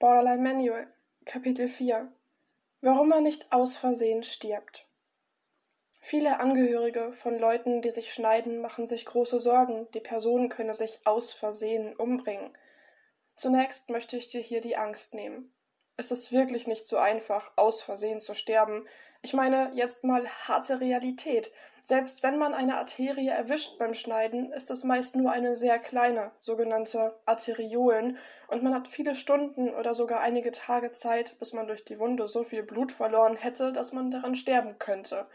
Borderline Manual, Kapitel 4 Warum man nicht aus Versehen stirbt. Viele Angehörige von Leuten, die sich schneiden, machen sich große Sorgen, die Person könne sich aus Versehen umbringen. Zunächst möchte ich dir hier die Angst nehmen. Es ist wirklich nicht so einfach, aus Versehen zu sterben. Ich meine jetzt mal harte Realität. Selbst wenn man eine Arterie erwischt beim Schneiden, ist es meist nur eine sehr kleine, sogenannte Arteriolen, und man hat viele Stunden oder sogar einige Tage Zeit, bis man durch die Wunde so viel Blut verloren hätte, dass man daran sterben könnte.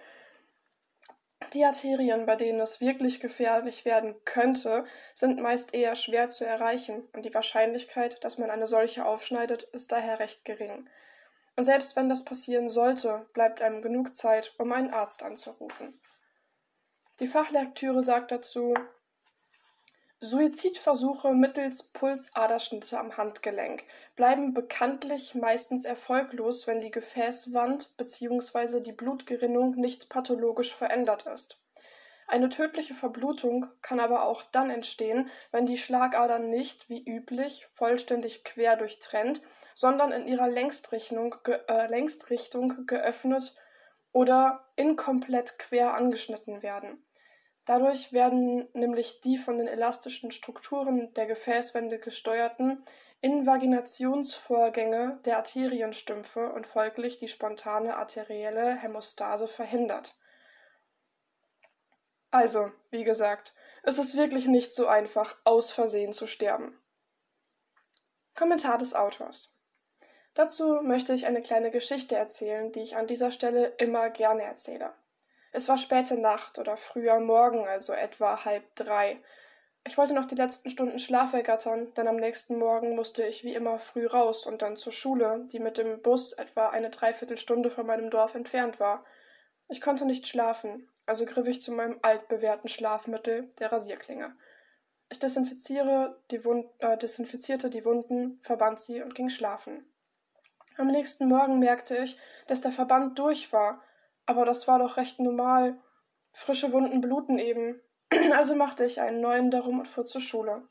Die Arterien, bei denen es wirklich gefährlich werden könnte, sind meist eher schwer zu erreichen und die Wahrscheinlichkeit, dass man eine solche aufschneidet, ist daher recht gering. Und selbst wenn das passieren sollte, bleibt einem genug Zeit, um einen Arzt anzurufen. Die Fachlektüre sagt dazu, Suizidversuche mittels Pulsaderschnitte am Handgelenk bleiben bekanntlich meistens erfolglos, wenn die Gefäßwand bzw. die Blutgerinnung nicht pathologisch verändert ist. Eine tödliche Verblutung kann aber auch dann entstehen, wenn die Schlagader nicht, wie üblich, vollständig quer durchtrennt, sondern in ihrer Längstrichtung, ge äh, Längstrichtung geöffnet oder inkomplett quer angeschnitten werden. Dadurch werden nämlich die von den elastischen Strukturen der Gefäßwände gesteuerten Invaginationsvorgänge der Arterienstümpfe und folglich die spontane arterielle Hämostase verhindert. Also, wie gesagt, es ist wirklich nicht so einfach, aus Versehen zu sterben. Kommentar des Autors. Dazu möchte ich eine kleine Geschichte erzählen, die ich an dieser Stelle immer gerne erzähle. Es war späte Nacht oder früher Morgen, also etwa halb drei. Ich wollte noch die letzten Stunden Schlaf ergattern, denn am nächsten Morgen musste ich wie immer früh raus und dann zur Schule, die mit dem Bus etwa eine Dreiviertelstunde von meinem Dorf entfernt war. Ich konnte nicht schlafen, also griff ich zu meinem altbewährten Schlafmittel, der Rasierklinge. Ich desinfiziere die Wund äh, desinfizierte die Wunden, verband sie und ging schlafen. Am nächsten Morgen merkte ich, dass der Verband durch war, aber das war doch recht normal. Frische Wunden bluten eben. Also machte ich einen neuen darum und fuhr zur Schule.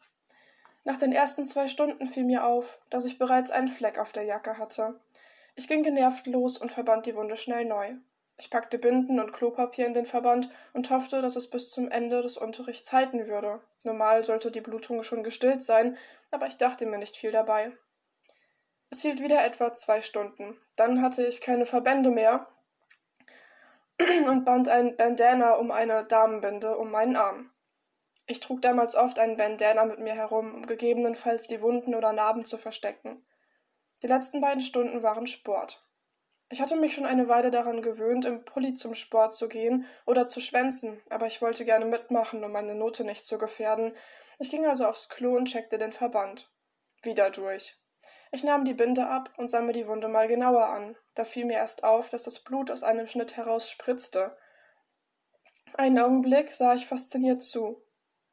Nach den ersten zwei Stunden fiel mir auf, dass ich bereits einen Fleck auf der Jacke hatte. Ich ging genervt los und verband die Wunde schnell neu. Ich packte Binden und Klopapier in den Verband und hoffte, dass es bis zum Ende des Unterrichts halten würde. Normal sollte die Blutung schon gestillt sein, aber ich dachte mir nicht viel dabei. Es hielt wieder etwa zwei Stunden. Dann hatte ich keine Verbände mehr und band ein Bandana um eine Damenbinde um meinen Arm. Ich trug damals oft einen Bandana mit mir herum, um gegebenenfalls die Wunden oder Narben zu verstecken. Die letzten beiden Stunden waren Sport. Ich hatte mich schon eine Weile daran gewöhnt, im Pulli zum Sport zu gehen oder zu schwänzen, aber ich wollte gerne mitmachen, um meine Note nicht zu gefährden. Ich ging also aufs Klo und checkte den Verband. Wieder durch. Ich nahm die Binde ab und sah mir die Wunde mal genauer an. Da fiel mir erst auf, dass das Blut aus einem Schnitt heraus spritzte. Einen Augenblick sah ich fasziniert zu.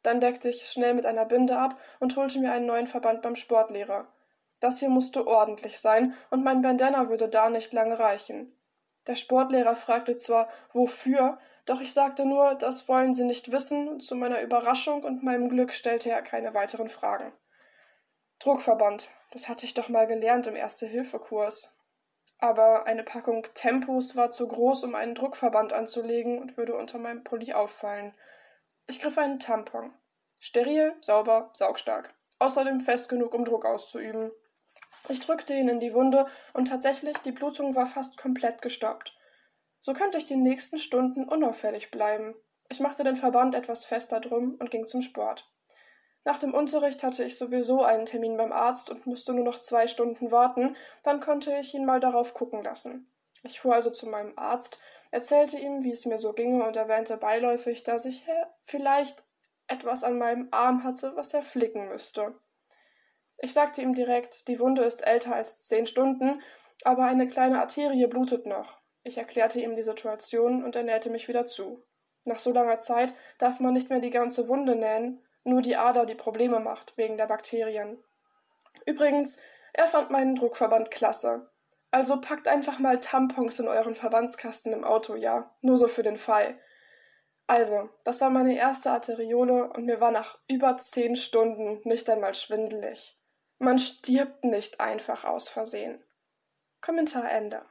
Dann deckte ich schnell mit einer Binde ab und holte mir einen neuen Verband beim Sportlehrer. Das hier musste ordentlich sein, und mein Bandana würde da nicht lange reichen. Der Sportlehrer fragte zwar, wofür, doch ich sagte nur, das wollen Sie nicht wissen, und zu meiner Überraschung und meinem Glück stellte er keine weiteren Fragen. Druckverband, das hatte ich doch mal gelernt im Erste-Hilfe-Kurs. Aber eine Packung Tempos war zu groß, um einen Druckverband anzulegen und würde unter meinem Pulli auffallen. Ich griff einen Tampon. Steril, sauber, saugstark. Außerdem fest genug, um Druck auszuüben. Ich drückte ihn in die Wunde und tatsächlich, die Blutung war fast komplett gestoppt. So könnte ich die nächsten Stunden unauffällig bleiben. Ich machte den Verband etwas fester drum und ging zum Sport. Nach dem Unterricht hatte ich sowieso einen Termin beim Arzt und musste nur noch zwei Stunden warten, dann konnte ich ihn mal darauf gucken lassen. Ich fuhr also zu meinem Arzt, erzählte ihm, wie es mir so ginge und erwähnte beiläufig, dass ich vielleicht etwas an meinem Arm hatte, was er flicken müsste. Ich sagte ihm direkt, die Wunde ist älter als zehn Stunden, aber eine kleine Arterie blutet noch. Ich erklärte ihm die Situation und er nähte mich wieder zu. Nach so langer Zeit darf man nicht mehr die ganze Wunde nähen, nur die Ader, die Probleme macht, wegen der Bakterien. Übrigens, er fand meinen Druckverband klasse. Also packt einfach mal Tampons in euren Verbandskasten im Auto, ja? Nur so für den Fall. Also, das war meine erste Arteriole und mir war nach über zehn Stunden nicht einmal schwindelig. Man stirbt nicht einfach aus Versehen. Kommentar Ende.